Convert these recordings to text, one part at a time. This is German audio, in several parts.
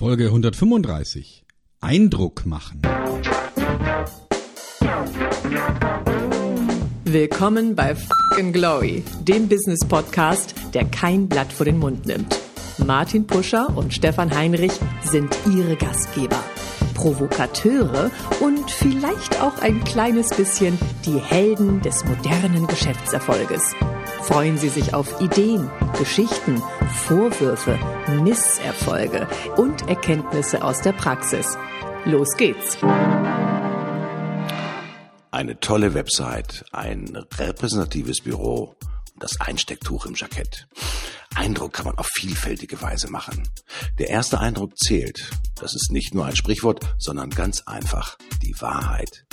Folge 135. Eindruck machen. Willkommen bei Fucking Glory, dem Business Podcast, der kein Blatt vor den Mund nimmt. Martin Puscher und Stefan Heinrich sind ihre Gastgeber. Provokateure und vielleicht auch ein kleines bisschen die Helden des modernen Geschäftserfolges. Freuen Sie sich auf Ideen, Geschichten, Vorwürfe, Misserfolge und Erkenntnisse aus der Praxis. Los geht's! Eine tolle Website, ein repräsentatives Büro und das Einstecktuch im Jackett. Eindruck kann man auf vielfältige Weise machen. Der erste Eindruck zählt. Das ist nicht nur ein Sprichwort, sondern ganz einfach die Wahrheit.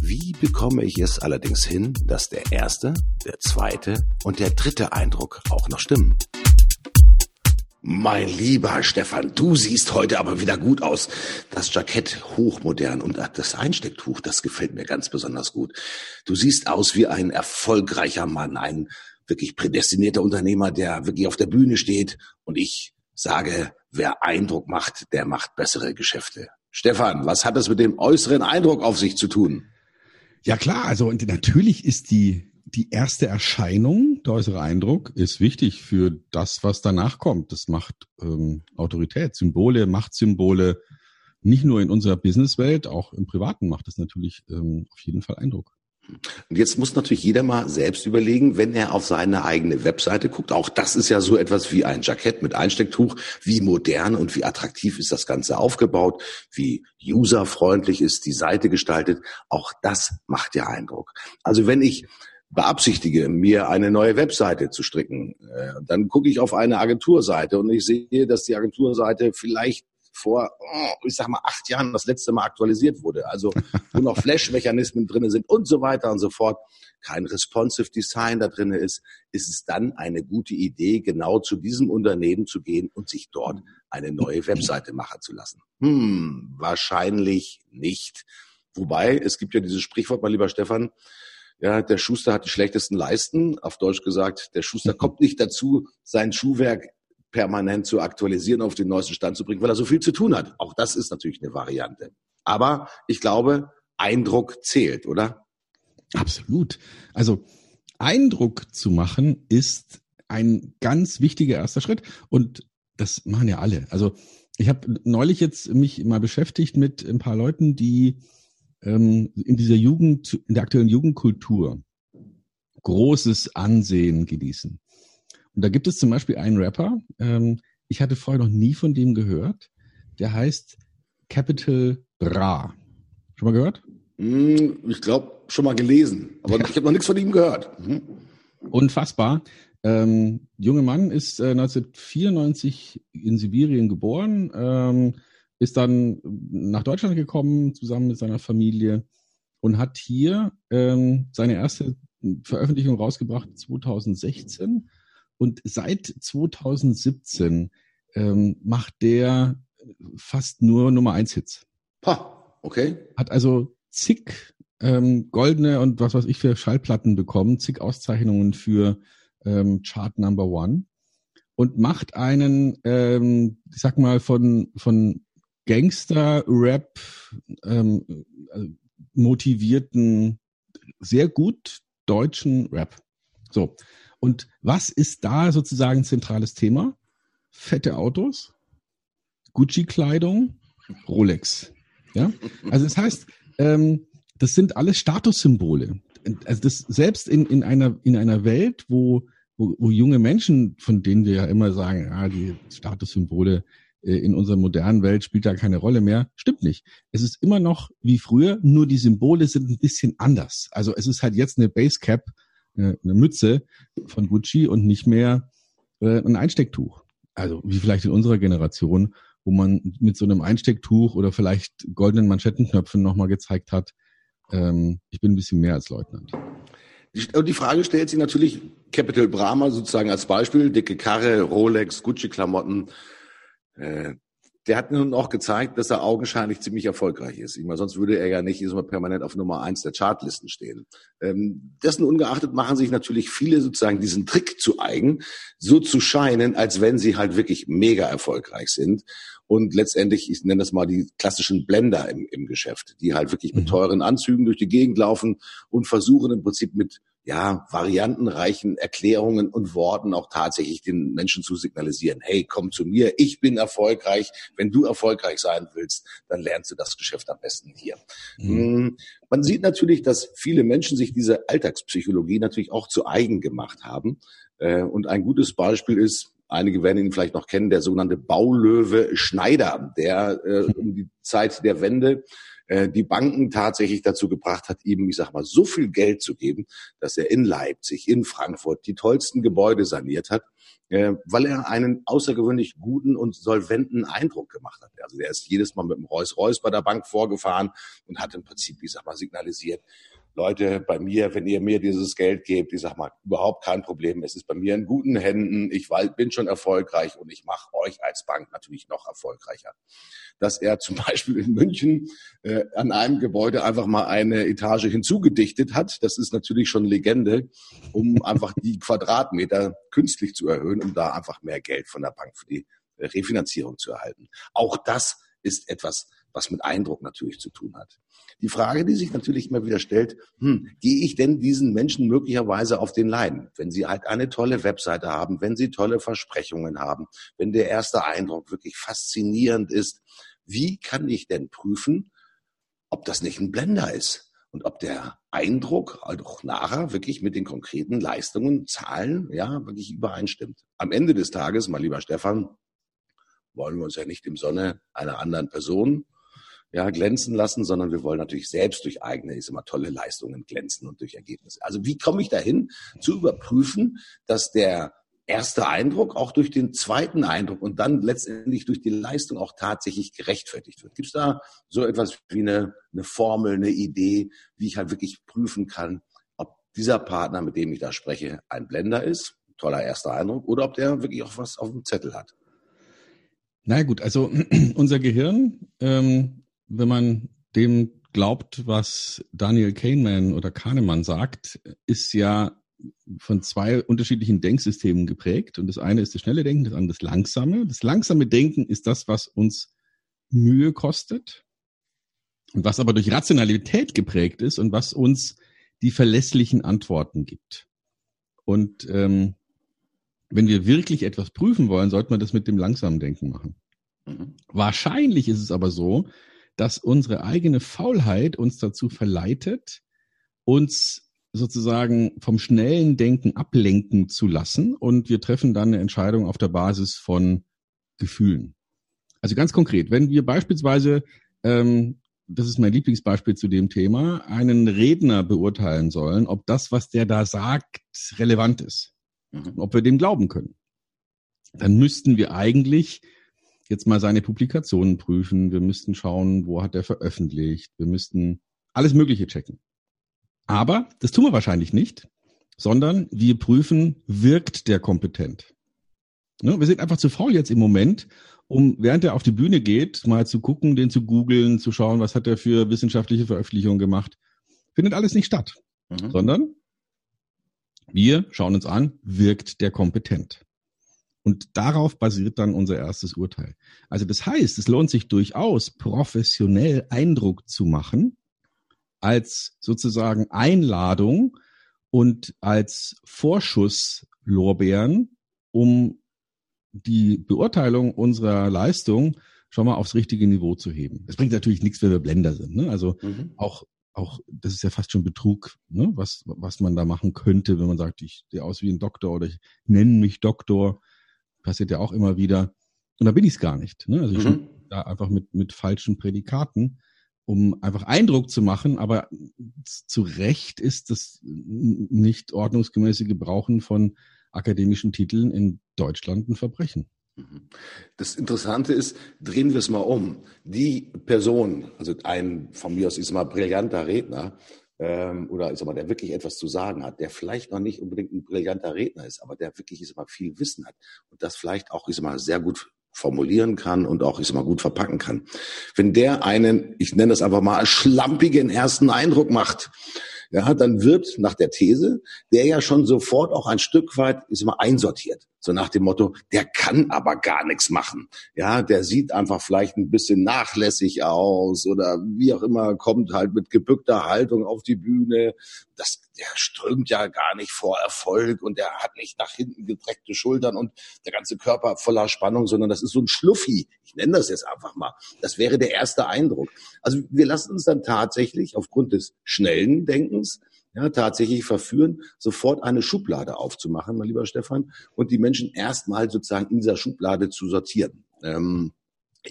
Wie bekomme ich es allerdings hin, dass der erste, der zweite und der dritte Eindruck auch noch stimmen? Mein lieber Stefan, du siehst heute aber wieder gut aus. Das Jackett hochmodern und das Einstecktuch, das gefällt mir ganz besonders gut. Du siehst aus wie ein erfolgreicher Mann, ein wirklich prädestinierter Unternehmer, der wirklich auf der Bühne steht. Und ich sage, wer Eindruck macht, der macht bessere Geschäfte. Stefan, was hat das mit dem äußeren Eindruck auf sich zu tun? Ja klar, also natürlich ist die die erste Erscheinung, der äußere Eindruck, ist wichtig für das, was danach kommt. Das macht ähm, Autorität, Symbole, Machtsymbole, nicht nur in unserer Businesswelt, auch im Privaten macht es natürlich ähm, auf jeden Fall Eindruck. Und jetzt muss natürlich jeder mal selbst überlegen, wenn er auf seine eigene Webseite guckt. Auch das ist ja so etwas wie ein Jackett mit Einstecktuch. Wie modern und wie attraktiv ist das Ganze aufgebaut? Wie userfreundlich ist die Seite gestaltet? Auch das macht ja Eindruck. Also wenn ich beabsichtige, mir eine neue Webseite zu stricken, äh, dann gucke ich auf eine Agenturseite und ich sehe, dass die Agenturseite vielleicht vor, oh, ich sag mal, acht Jahren das letzte Mal aktualisiert wurde. Also wo noch Flash-Mechanismen drinne sind und so weiter und so fort. Kein responsive Design da drinne ist, ist es dann eine gute Idee, genau zu diesem Unternehmen zu gehen und sich dort eine neue Webseite machen zu lassen. Hm, wahrscheinlich nicht. Wobei, es gibt ja dieses Sprichwort, mein lieber Stefan, ja, der Schuster hat die schlechtesten Leisten. Auf Deutsch gesagt, der Schuster kommt nicht dazu, sein Schuhwerk permanent zu aktualisieren, auf den neuesten Stand zu bringen, weil er so viel zu tun hat. Auch das ist natürlich eine Variante. Aber ich glaube, Eindruck zählt, oder? Absolut. Also Eindruck zu machen ist ein ganz wichtiger erster Schritt und das machen ja alle. Also ich habe neulich jetzt mich mal beschäftigt mit ein paar Leuten, die ähm, in dieser Jugend, in der aktuellen Jugendkultur großes Ansehen genießen. Und da gibt es zum Beispiel einen Rapper, ähm, ich hatte vorher noch nie von dem gehört, der heißt Capital Bra. Schon mal gehört? Hm, ich glaube, schon mal gelesen, aber ich habe noch nichts von ihm gehört. Mhm. Unfassbar. Ähm, junge Mann ist äh, 1994 in Sibirien geboren, ähm, ist dann nach Deutschland gekommen, zusammen mit seiner Familie und hat hier ähm, seine erste Veröffentlichung rausgebracht 2016 und seit 2017 ähm, macht der fast nur Nummer eins Hits. Ha, okay. Hat also zig ähm, goldene und was weiß ich für Schallplatten bekommen, zig Auszeichnungen für ähm, Chart Number One und macht einen, ähm, ich sag mal, von, von Gangster-Rap ähm, äh, motivierten, sehr gut deutschen Rap. So. Und was ist da sozusagen zentrales Thema? Fette Autos, Gucci-Kleidung, Rolex. Ja, also das heißt, ähm, das sind alles Statussymbole. Also das selbst in, in einer in einer Welt, wo, wo, wo junge Menschen, von denen wir ja immer sagen, ah, die Statussymbole in unserer modernen Welt spielt da keine Rolle mehr, stimmt nicht. Es ist immer noch wie früher, nur die Symbole sind ein bisschen anders. Also es ist halt jetzt eine Basecap eine, eine Mütze von Gucci und nicht mehr äh, ein Einstecktuch. Also wie vielleicht in unserer Generation, wo man mit so einem Einstecktuch oder vielleicht goldenen Manschettenknöpfen nochmal gezeigt hat, ähm, ich bin ein bisschen mehr als Leutnant. Die Frage stellt sich natürlich, Capital Brahma sozusagen als Beispiel, dicke Karre, Rolex, Gucci-Klamotten. Äh, der hat nun auch gezeigt, dass er augenscheinlich ziemlich erfolgreich ist. Ich meine, sonst würde er ja nicht immer permanent auf Nummer eins der Chartlisten stehen. Ähm, dessen ungeachtet machen sich natürlich viele sozusagen diesen Trick zu eigen, so zu scheinen, als wenn sie halt wirklich mega erfolgreich sind. Und letztendlich, ich nenne das mal die klassischen Blender im, im Geschäft, die halt wirklich mit mhm. teuren Anzügen durch die Gegend laufen und versuchen im Prinzip mit ja, variantenreichen Erklärungen und Worten auch tatsächlich den Menschen zu signalisieren, hey, komm zu mir, ich bin erfolgreich. Wenn du erfolgreich sein willst, dann lernst du das Geschäft am besten hier. Mhm. Hm, man sieht natürlich, dass viele Menschen sich diese Alltagspsychologie natürlich auch zu eigen gemacht haben. Äh, und ein gutes Beispiel ist, einige werden ihn vielleicht noch kennen, der sogenannte Baulöwe Schneider, der äh, um die Zeit der Wende äh, die Banken tatsächlich dazu gebracht hat, ihm, ich sag mal, so viel Geld zu geben, dass er in Leipzig, in Frankfurt die tollsten Gebäude saniert hat, äh, weil er einen außergewöhnlich guten und solventen Eindruck gemacht hat. Also er ist jedes Mal mit dem Reus-Reus bei der Bank vorgefahren und hat im Prinzip, ich sag mal, signalisiert, Leute, bei mir, wenn ihr mir dieses Geld gebt, ich sag mal, überhaupt kein Problem. Es ist bei mir in guten Händen. Ich bin schon erfolgreich und ich mache euch als Bank natürlich noch erfolgreicher. Dass er zum Beispiel in München äh, an einem Gebäude einfach mal eine Etage hinzugedichtet hat, das ist natürlich schon Legende, um einfach die Quadratmeter künstlich zu erhöhen, um da einfach mehr Geld von der Bank für die Refinanzierung zu erhalten. Auch das ist etwas, was mit Eindruck natürlich zu tun hat. Die Frage, die sich natürlich immer wieder stellt, hm, gehe ich denn diesen Menschen möglicherweise auf den Leiden, wenn sie halt eine tolle Webseite haben, wenn sie tolle Versprechungen haben, wenn der erste Eindruck wirklich faszinierend ist, wie kann ich denn prüfen, ob das nicht ein Blender ist? Und ob der Eindruck auch nachher wirklich mit den konkreten Leistungen, Zahlen, ja, wirklich übereinstimmt. Am Ende des Tages, mein lieber Stefan, wollen wir uns ja nicht im Sonne einer anderen Person ja, glänzen lassen, sondern wir wollen natürlich selbst durch eigene, ist immer tolle Leistungen glänzen und durch Ergebnisse. Also wie komme ich dahin, zu überprüfen, dass der erste Eindruck auch durch den zweiten Eindruck und dann letztendlich durch die Leistung auch tatsächlich gerechtfertigt wird. Gibt es da so etwas wie eine, eine Formel, eine Idee, wie ich halt wirklich prüfen kann, ob dieser Partner, mit dem ich da spreche, ein Blender ist, toller erster Eindruck, oder ob der wirklich auch was auf dem Zettel hat? Na gut, also unser Gehirn, ähm, wenn man dem glaubt, was Daniel Kahneman oder Kahnemann sagt, ist ja von zwei unterschiedlichen Denksystemen geprägt. Und das eine ist das schnelle Denken, das andere das langsame. Das langsame Denken ist das, was uns Mühe kostet und was aber durch Rationalität geprägt ist und was uns die verlässlichen Antworten gibt. Und ähm, wenn wir wirklich etwas prüfen wollen, sollte man das mit dem langsamen Denken machen. Mhm. Wahrscheinlich ist es aber so, dass unsere eigene Faulheit uns dazu verleitet, uns sozusagen vom schnellen Denken ablenken zu lassen und wir treffen dann eine Entscheidung auf der Basis von Gefühlen. Also ganz konkret, wenn wir beispielsweise, ähm, das ist mein Lieblingsbeispiel zu dem Thema, einen Redner beurteilen sollen, ob das, was der da sagt, relevant ist mhm. ob wir dem glauben können. Dann müssten wir eigentlich jetzt mal seine Publikationen prüfen. Wir müssten schauen, wo hat er veröffentlicht. Wir müssten alles Mögliche checken. Aber das tun wir wahrscheinlich nicht, sondern wir prüfen, wirkt der kompetent. Ne? Wir sind einfach zu faul jetzt im Moment, um während er auf die Bühne geht, mal zu gucken, den zu googeln, zu schauen, was hat er für wissenschaftliche Veröffentlichungen gemacht. Findet alles nicht statt, mhm. sondern wir schauen uns an, wirkt der kompetent? Und darauf basiert dann unser erstes Urteil. Also das heißt, es lohnt sich durchaus, professionell Eindruck zu machen, als sozusagen Einladung und als Vorschusslorbeeren, um die Beurteilung unserer Leistung schon mal aufs richtige Niveau zu heben. Es bringt natürlich nichts, wenn wir Blender sind. Ne? Also mhm. auch auch, das ist ja fast schon Betrug, ne? was, was man da machen könnte, wenn man sagt, ich sehe aus wie ein Doktor oder ich nenne mich Doktor. Passiert ja auch immer wieder. Und da bin ich es gar nicht. Ne? Also ich mhm. da einfach mit, mit falschen Prädikaten, um einfach Eindruck zu machen, aber zu Recht ist das nicht ordnungsgemäße Gebrauchen von akademischen Titeln in Deutschland ein Verbrechen. Mhm. Das Interessante ist, drehen wir es mal um. Die Person, also ein von mir aus ist mal brillanter Redner, ähm, oder ist mal, der wirklich etwas zu sagen hat, der vielleicht noch nicht unbedingt ein brillanter Redner ist, aber der wirklich ist mal viel Wissen hat und das vielleicht auch ist mal sehr gut formulieren kann und auch, ich sag mal, gut verpacken kann. Wenn der einen, ich nenne das einfach mal, schlampigen ersten Eindruck macht, ja, dann wird nach der These der ja schon sofort auch ein Stück weit, ist immer einsortiert. So nach dem Motto, der kann aber gar nichts machen. Ja, der sieht einfach vielleicht ein bisschen nachlässig aus oder wie auch immer, kommt halt mit gebückter Haltung auf die Bühne. Das, der strömt ja gar nicht vor Erfolg und der hat nicht nach hinten gedreckte Schultern und der ganze Körper voller Spannung, sondern das ist so ein Schluffi. Ich nenne das jetzt einfach mal. Das wäre der erste Eindruck. Also wir lassen uns dann tatsächlich aufgrund des schnellen Denkens ja, tatsächlich verführen, sofort eine Schublade aufzumachen, mein lieber Stefan, und die Menschen erstmal sozusagen in dieser Schublade zu sortieren. Ähm,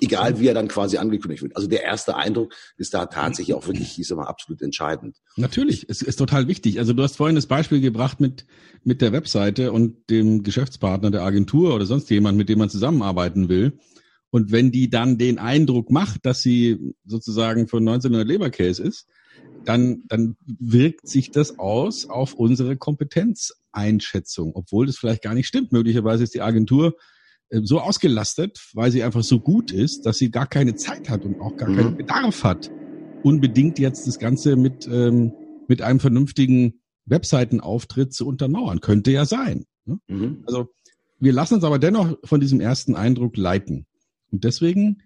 egal wie er dann quasi angekündigt wird. Also der erste Eindruck ist da tatsächlich auch wirklich, ich sag mal, absolut entscheidend. Natürlich, es ist total wichtig. Also du hast vorhin das Beispiel gebracht mit, mit der Webseite und dem Geschäftspartner der Agentur oder sonst jemand, mit dem man zusammenarbeiten will. Und wenn die dann den Eindruck macht, dass sie sozusagen von 1900 Leberkäse ist, dann, dann wirkt sich das aus auf unsere Kompetenzeinschätzung, obwohl das vielleicht gar nicht stimmt. Möglicherweise ist die Agentur äh, so ausgelastet, weil sie einfach so gut ist, dass sie gar keine Zeit hat und auch gar mhm. keinen Bedarf hat, unbedingt jetzt das Ganze mit, ähm, mit einem vernünftigen Webseitenauftritt zu untermauern. Könnte ja sein. Ne? Mhm. Also wir lassen uns aber dennoch von diesem ersten Eindruck leiten. Und deswegen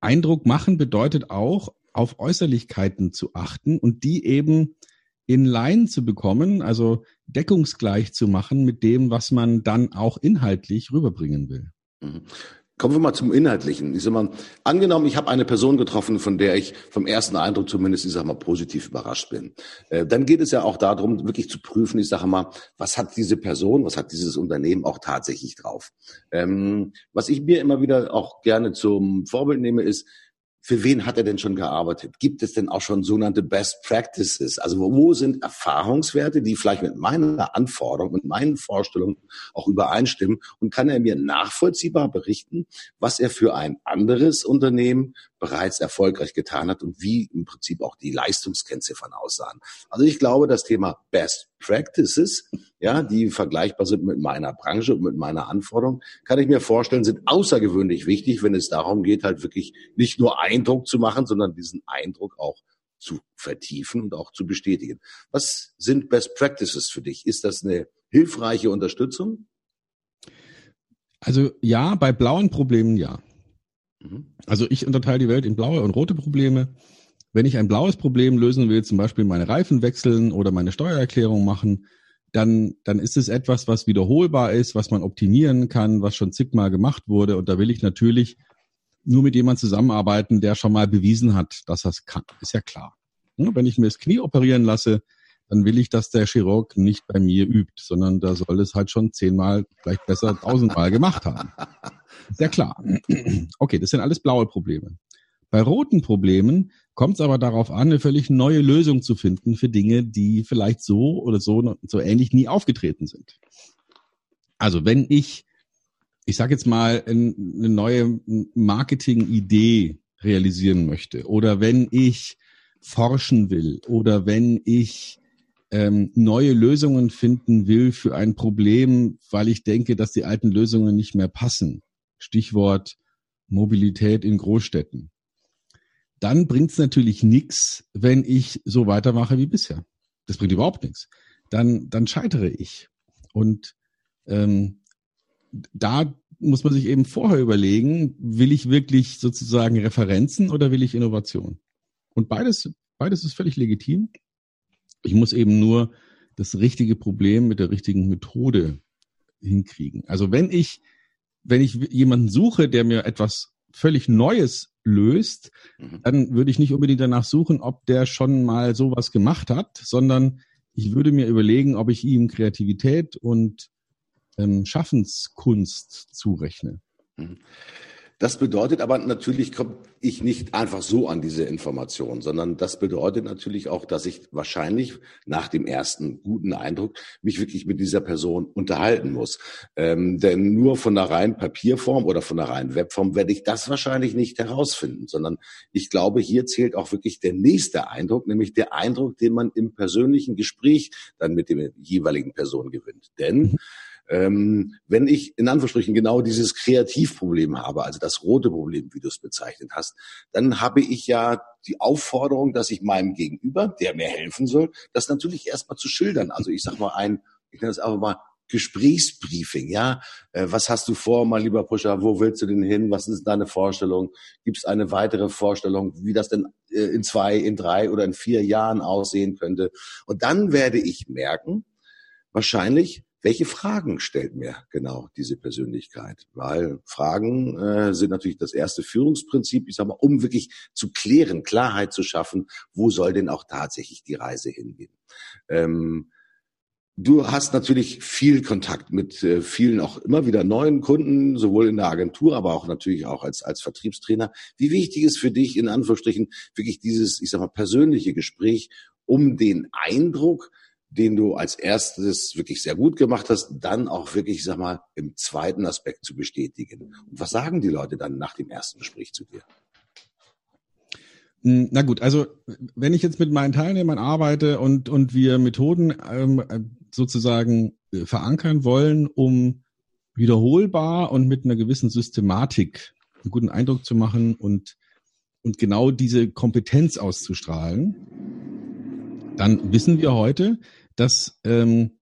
Eindruck machen bedeutet auch, auf Äußerlichkeiten zu achten und die eben in Line zu bekommen, also deckungsgleich zu machen mit dem, was man dann auch inhaltlich rüberbringen will. Mhm. Kommen wir mal zum Inhaltlichen. Ich sag mal, angenommen, ich habe eine Person getroffen, von der ich vom ersten Eindruck zumindest, ich sag mal, positiv überrascht bin. Äh, dann geht es ja auch darum, wirklich zu prüfen, ich sage mal, was hat diese Person, was hat dieses Unternehmen auch tatsächlich drauf. Ähm, was ich mir immer wieder auch gerne zum Vorbild nehme, ist, für wen hat er denn schon gearbeitet? Gibt es denn auch schon sogenannte Best Practices? Also wo sind Erfahrungswerte, die vielleicht mit meiner Anforderung, mit meinen Vorstellungen auch übereinstimmen? Und kann er mir nachvollziehbar berichten, was er für ein anderes Unternehmen bereits erfolgreich getan hat und wie im Prinzip auch die Leistungskennziffern aussahen? Also ich glaube, das Thema Best Practices, ja, die vergleichbar sind mit meiner Branche und mit meiner Anforderung, kann ich mir vorstellen, sind außergewöhnlich wichtig, wenn es darum geht, halt wirklich nicht nur Eindruck zu machen, sondern diesen Eindruck auch zu vertiefen und auch zu bestätigen. Was sind Best Practices für dich? Ist das eine hilfreiche Unterstützung? Also ja, bei blauen Problemen ja. Mhm. Also ich unterteile die Welt in blaue und rote Probleme. Wenn ich ein blaues Problem lösen will, zum Beispiel meine Reifen wechseln oder meine Steuererklärung machen, dann, dann ist es etwas, was wiederholbar ist, was man optimieren kann, was schon zigmal gemacht wurde. Und da will ich natürlich nur mit jemandem zusammenarbeiten, der schon mal bewiesen hat, dass es kann. Ist ja klar. Wenn ich mir das Knie operieren lasse, dann will ich, dass der Chirurg nicht bei mir übt, sondern da soll es halt schon zehnmal, vielleicht besser tausendmal gemacht haben. Ja klar. Okay, das sind alles blaue Probleme. Bei roten Problemen kommt es aber darauf an, eine völlig neue Lösung zu finden für Dinge, die vielleicht so oder so, so ähnlich nie aufgetreten sind. Also wenn ich, ich sage jetzt mal, eine neue Marketing-Idee realisieren möchte oder wenn ich forschen will oder wenn ich ähm, neue Lösungen finden will für ein Problem, weil ich denke, dass die alten Lösungen nicht mehr passen. Stichwort Mobilität in Großstädten dann bringt es natürlich nichts, wenn ich so weitermache wie bisher. Das bringt überhaupt nichts. Dann, dann scheitere ich. Und ähm, da muss man sich eben vorher überlegen, will ich wirklich sozusagen Referenzen oder will ich Innovation? Und beides, beides ist völlig legitim. Ich muss eben nur das richtige Problem mit der richtigen Methode hinkriegen. Also wenn ich, wenn ich jemanden suche, der mir etwas völlig Neues löst, mhm. dann würde ich nicht unbedingt danach suchen, ob der schon mal sowas gemacht hat, sondern ich würde mir überlegen, ob ich ihm Kreativität und ähm, Schaffenskunst zurechne. Mhm. Das bedeutet aber natürlich komme ich nicht einfach so an diese Information, sondern das bedeutet natürlich auch, dass ich wahrscheinlich nach dem ersten guten Eindruck mich wirklich mit dieser Person unterhalten muss. Ähm, denn nur von der reinen Papierform oder von der reinen Webform werde ich das wahrscheinlich nicht herausfinden, sondern ich glaube, hier zählt auch wirklich der nächste Eindruck, nämlich der Eindruck, den man im persönlichen Gespräch dann mit dem jeweiligen Person gewinnt. Denn Ähm, wenn ich in Anführungsstrichen genau dieses Kreativproblem habe, also das rote Problem, wie du es bezeichnet hast, dann habe ich ja die Aufforderung, dass ich meinem Gegenüber, der mir helfen soll, das natürlich erstmal zu schildern. Also ich sag mal ein, ich nenne es einfach mal Gesprächsbriefing, ja. Äh, was hast du vor, mein lieber Pusher? Wo willst du denn hin? Was ist deine Vorstellung? Gibt es eine weitere Vorstellung, wie das denn äh, in zwei, in drei oder in vier Jahren aussehen könnte? Und dann werde ich merken, wahrscheinlich, welche Fragen stellt mir genau diese Persönlichkeit? Weil Fragen äh, sind natürlich das erste Führungsprinzip, ich sag mal, um wirklich zu klären, Klarheit zu schaffen, wo soll denn auch tatsächlich die Reise hingehen? Ähm, Du hast natürlich viel Kontakt mit äh, vielen auch immer wieder neuen Kunden, sowohl in der Agentur, aber auch natürlich auch als, als Vertriebstrainer. Wie wichtig ist für dich in Anführungsstrichen wirklich dieses, ich sag mal, persönliche Gespräch, um den Eindruck, den du als erstes wirklich sehr gut gemacht hast, dann auch wirklich, ich sag mal, im zweiten Aspekt zu bestätigen. Und was sagen die Leute dann nach dem ersten Gespräch zu dir? Hm, na gut, also wenn ich jetzt mit meinen Teilnehmern arbeite und, und wir Methoden ähm, sozusagen äh, verankern wollen, um wiederholbar und mit einer gewissen Systematik einen guten Eindruck zu machen und, und genau diese Kompetenz auszustrahlen, dann wissen wir heute, dass ähm,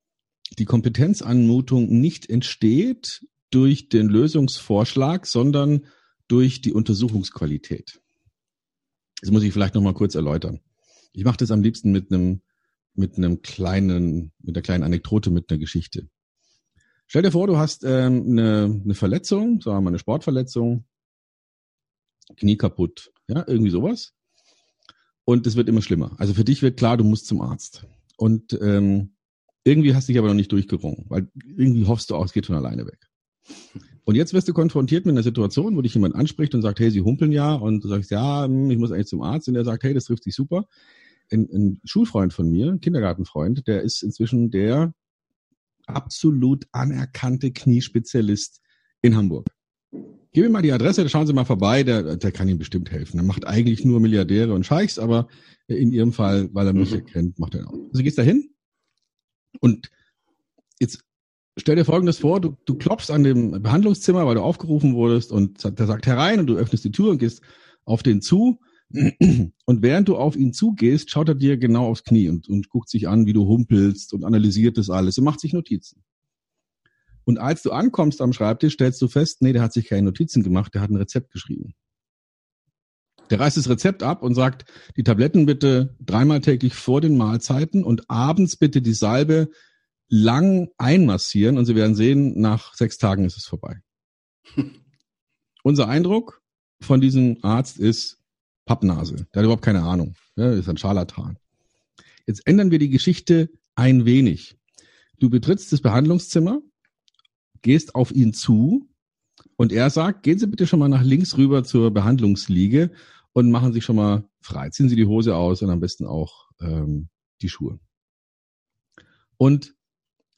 die Kompetenzanmutung nicht entsteht durch den Lösungsvorschlag, sondern durch die Untersuchungsqualität. Das muss ich vielleicht noch mal kurz erläutern. Ich mache das am liebsten mit einem mit einem kleinen, mit einer kleinen Anekdote, mit einer Geschichte. Stell dir vor, du hast ähm, eine, eine Verletzung, sagen wir mal eine Sportverletzung, Knie kaputt, ja, irgendwie sowas. Und es wird immer schlimmer. Also für dich wird klar, du musst zum Arzt. Und ähm, irgendwie hast du dich aber noch nicht durchgerungen, weil irgendwie hoffst du auch, es geht von alleine weg. Und jetzt wirst du konfrontiert mit einer Situation, wo dich jemand anspricht und sagt, hey, sie humpeln ja, und du sagst, ja, hm, ich muss eigentlich zum Arzt, und er sagt, hey, das trifft sich super. Ein, ein Schulfreund von mir, ein Kindergartenfreund, der ist inzwischen der absolut anerkannte Kniespezialist in Hamburg. Gib ihm mal die Adresse, da schauen Sie mal vorbei, der, der kann Ihnen bestimmt helfen. Er macht eigentlich nur Milliardäre und Scheichs, aber in Ihrem Fall, weil er mich mhm. erkennt, macht er auch. Also gehst da hin und jetzt stell dir Folgendes vor, du, du klopfst an dem Behandlungszimmer, weil du aufgerufen wurdest und der sagt herein und du öffnest die Tür und gehst auf den zu. Und während du auf ihn zugehst, schaut er dir genau aufs Knie und, und guckt sich an, wie du humpelst und analysiert das alles und macht sich Notizen. Und als du ankommst am Schreibtisch, stellst du fest, nee, der hat sich keine Notizen gemacht, der hat ein Rezept geschrieben. Der reißt das Rezept ab und sagt, die Tabletten bitte dreimal täglich vor den Mahlzeiten und abends bitte die Salbe lang einmassieren und Sie werden sehen, nach sechs Tagen ist es vorbei. Unser Eindruck von diesem Arzt ist Pappnase. Der hat überhaupt keine Ahnung. Der ist ein Scharlatan. Jetzt ändern wir die Geschichte ein wenig. Du betrittst das Behandlungszimmer, gehst auf ihn zu und er sagt, gehen Sie bitte schon mal nach links rüber zur Behandlungsliege und machen sich schon mal frei. Ziehen Sie die Hose aus und am besten auch ähm, die Schuhe. Und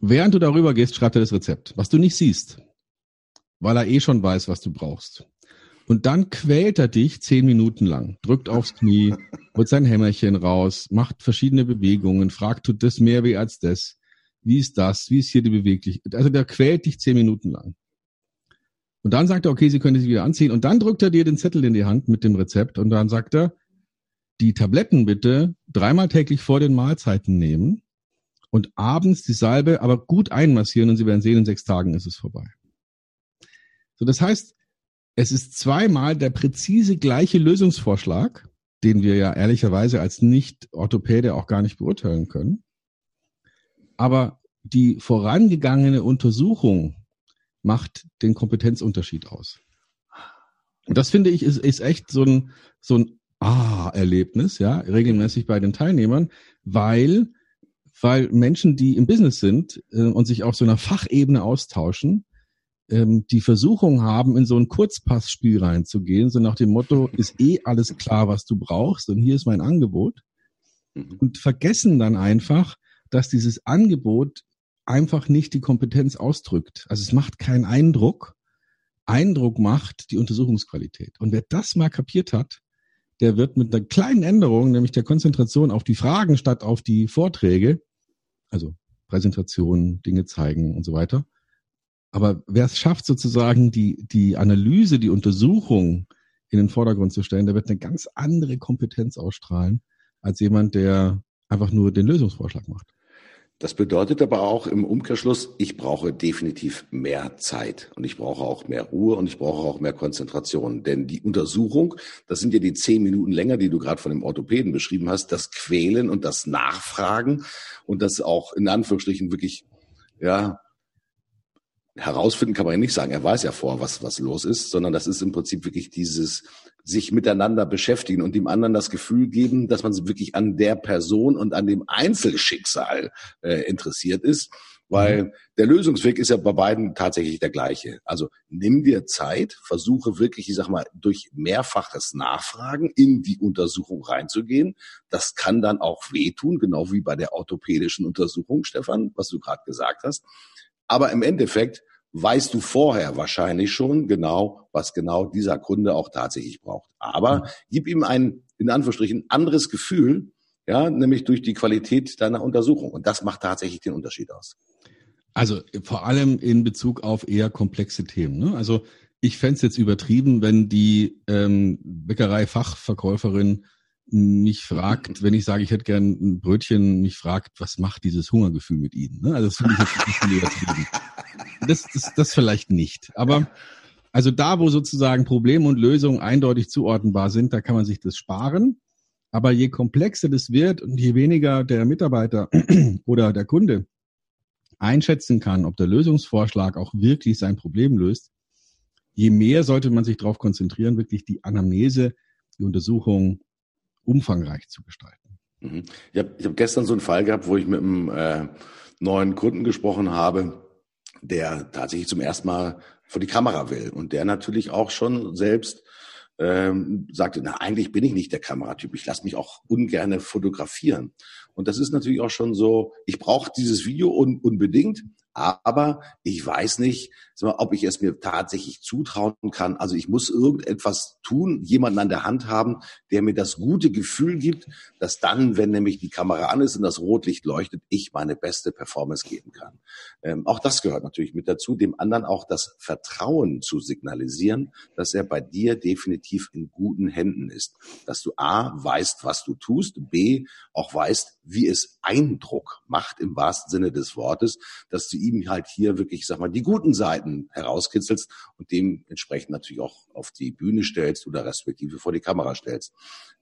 Während du darüber gehst, schreibt er das Rezept, was du nicht siehst, weil er eh schon weiß, was du brauchst. Und dann quält er dich zehn Minuten lang, drückt aufs Knie, holt sein Hämmerchen raus, macht verschiedene Bewegungen, fragt, tut das mehr weh als das? Wie ist das? Wie ist hier die Beweglichkeit? Also der quält dich zehn Minuten lang. Und dann sagt er, okay, Sie können sich wieder anziehen. Und dann drückt er dir den Zettel in die Hand mit dem Rezept und dann sagt er, die Tabletten bitte dreimal täglich vor den Mahlzeiten nehmen und abends die Salbe aber gut einmassieren und Sie werden sehen, in sechs Tagen ist es vorbei. So, das heißt, es ist zweimal der präzise gleiche Lösungsvorschlag, den wir ja ehrlicherweise als Nicht-Orthopäde auch gar nicht beurteilen können. Aber die vorangegangene Untersuchung macht den Kompetenzunterschied aus. Und das finde ich ist, ist echt so ein, so ein Ah-Erlebnis, ja, regelmäßig bei den Teilnehmern, weil weil Menschen, die im Business sind äh, und sich auf so einer Fachebene austauschen, ähm, die Versuchung haben, in so ein Kurzpassspiel reinzugehen, so nach dem Motto, ist eh alles klar, was du brauchst und hier ist mein Angebot. Mhm. Und vergessen dann einfach, dass dieses Angebot einfach nicht die Kompetenz ausdrückt. Also es macht keinen Eindruck. Eindruck macht die Untersuchungsqualität. Und wer das mal kapiert hat, der wird mit einer kleinen Änderung, nämlich der Konzentration auf die Fragen statt auf die Vorträge, also Präsentationen, Dinge zeigen und so weiter, Aber wer es schafft, sozusagen die, die Analyse, die Untersuchung in den Vordergrund zu stellen, der wird eine ganz andere Kompetenz ausstrahlen als jemand, der einfach nur den Lösungsvorschlag macht. Das bedeutet aber auch im Umkehrschluss, ich brauche definitiv mehr Zeit und ich brauche auch mehr Ruhe und ich brauche auch mehr Konzentration. Denn die Untersuchung, das sind ja die zehn Minuten länger, die du gerade von dem Orthopäden beschrieben hast, das Quälen und das Nachfragen und das auch in Anführungsstrichen wirklich, ja, herausfinden kann man ja nicht sagen. Er weiß ja vor, was, was los ist, sondern das ist im Prinzip wirklich dieses sich miteinander beschäftigen und dem anderen das Gefühl geben, dass man wirklich an der Person und an dem Einzelschicksal äh, interessiert ist. Weil mhm. der Lösungsweg ist ja bei beiden tatsächlich der gleiche. Also nimm dir Zeit, versuche wirklich, ich sag mal, durch mehrfaches Nachfragen in die Untersuchung reinzugehen. Das kann dann auch wehtun, genau wie bei der orthopädischen Untersuchung, Stefan, was du gerade gesagt hast. Aber im Endeffekt weißt du vorher wahrscheinlich schon genau, was genau dieser Kunde auch tatsächlich braucht. Aber mhm. gib ihm ein, in Anführungsstrichen, anderes Gefühl, ja, nämlich durch die Qualität deiner Untersuchung. Und das macht tatsächlich den Unterschied aus. Also vor allem in Bezug auf eher komplexe Themen. Ne? Also ich fände es jetzt übertrieben, wenn die ähm, Bäckerei-Fachverkäuferin mich fragt, wenn ich sage, ich hätte gern ein Brötchen, mich fragt, was macht dieses Hungergefühl mit Ihnen? Ne? Also das finde ich jetzt bisschen übertrieben. Das, das, das vielleicht nicht. Aber also da, wo sozusagen Problem und Lösung eindeutig zuordnenbar sind, da kann man sich das sparen. Aber je komplexer das wird und je weniger der Mitarbeiter oder der Kunde einschätzen kann, ob der Lösungsvorschlag auch wirklich sein Problem löst, je mehr sollte man sich darauf konzentrieren, wirklich die Anamnese, die Untersuchung umfangreich zu gestalten. Mhm. Ich habe ich hab gestern so einen Fall gehabt, wo ich mit einem äh, neuen Kunden gesprochen habe, der tatsächlich zum ersten Mal vor die Kamera will und der natürlich auch schon selbst ähm, sagte, na eigentlich bin ich nicht der Kameratyp, ich lasse mich auch ungerne fotografieren. Und das ist natürlich auch schon so, ich brauche dieses Video un unbedingt, aber ich weiß nicht, ob ich es mir tatsächlich zutrauen kann. Also ich muss irgendetwas tun, jemanden an der Hand haben, der mir das gute Gefühl gibt, dass dann, wenn nämlich die Kamera an ist und das Rotlicht leuchtet, ich meine beste Performance geben kann. Ähm, auch das gehört natürlich mit dazu, dem anderen auch das Vertrauen zu signalisieren, dass er bei dir definitiv in guten Händen ist. Dass du A, weißt, was du tust, B, auch weißt, wie es Eindruck macht im wahrsten Sinne des Wortes, dass du ihm halt hier wirklich, sag mal, die guten Seiten herauskitzelst und dementsprechend natürlich auch auf die Bühne stellst oder respektive vor die Kamera stellst.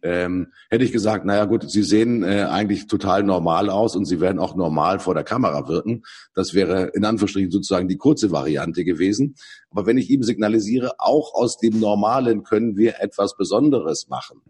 Ähm, hätte ich gesagt, naja gut, sie sehen äh, eigentlich total normal aus und sie werden auch normal vor der Kamera wirken. Das wäre in Anführungsstrichen sozusagen die kurze Variante gewesen. Aber wenn ich ihm signalisiere, auch aus dem Normalen können wir etwas Besonderes machen,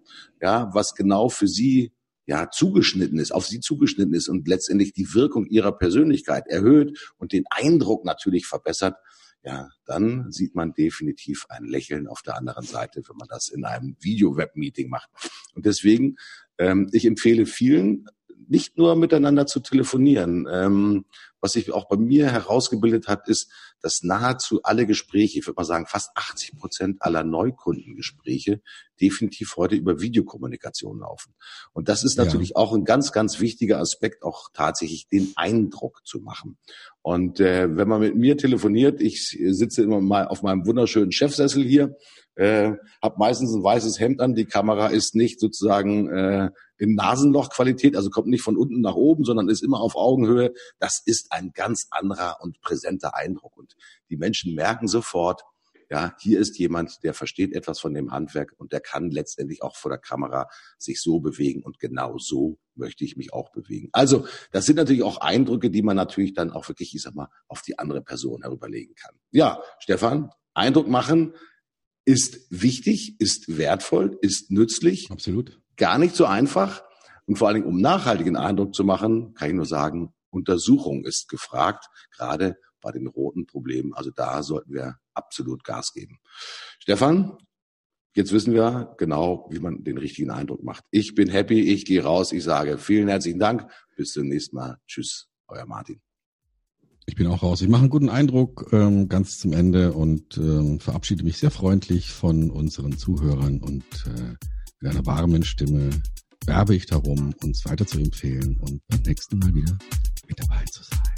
ja, was genau für sie ja, zugeschnitten ist, auf sie zugeschnitten ist und letztendlich die Wirkung ihrer Persönlichkeit erhöht und den Eindruck natürlich verbessert, ja, dann sieht man definitiv ein Lächeln auf der anderen Seite, wenn man das in einem Video-Web-Meeting macht. Und deswegen, ähm, ich empfehle vielen, nicht nur miteinander zu telefonieren. Ähm, was sich auch bei mir herausgebildet hat, ist, dass nahezu alle Gespräche, ich würde mal sagen fast 80 Prozent aller Neukundengespräche definitiv heute über Videokommunikation laufen. Und das ist natürlich ja. auch ein ganz, ganz wichtiger Aspekt, auch tatsächlich den Eindruck zu machen. Und äh, wenn man mit mir telefoniert, ich sitze immer mal auf meinem wunderschönen Chefsessel hier, äh, habe meistens ein weißes Hemd an, die Kamera ist nicht sozusagen äh, in Nasenlochqualität, also kommt nicht von unten nach oben, sondern ist immer auf Augenhöhe. Das ist ein ganz anderer und präsenter Eindruck. Und die Menschen merken sofort, ja, hier ist jemand, der versteht etwas von dem Handwerk und der kann letztendlich auch vor der Kamera sich so bewegen und genau so möchte ich mich auch bewegen. Also, das sind natürlich auch Eindrücke, die man natürlich dann auch wirklich, ich sag mal, auf die andere Person herüberlegen kann. Ja, Stefan, Eindruck machen ist wichtig, ist wertvoll, ist nützlich. Absolut. Gar nicht so einfach. Und vor allen Dingen, um nachhaltigen Eindruck zu machen, kann ich nur sagen, Untersuchung ist gefragt, gerade bei den roten Problemen. Also da sollten wir absolut Gas geben. Stefan, jetzt wissen wir genau, wie man den richtigen Eindruck macht. Ich bin happy, ich gehe raus, ich sage vielen herzlichen Dank. Bis zum nächsten Mal. Tschüss, euer Martin. Ich bin auch raus. Ich mache einen guten Eindruck ähm, ganz zum Ende und ähm, verabschiede mich sehr freundlich von unseren Zuhörern und äh, mit einer warmen Stimme werbe ich darum, uns weiter zu empfehlen und beim nächsten Mal wieder mit dabei zu sein.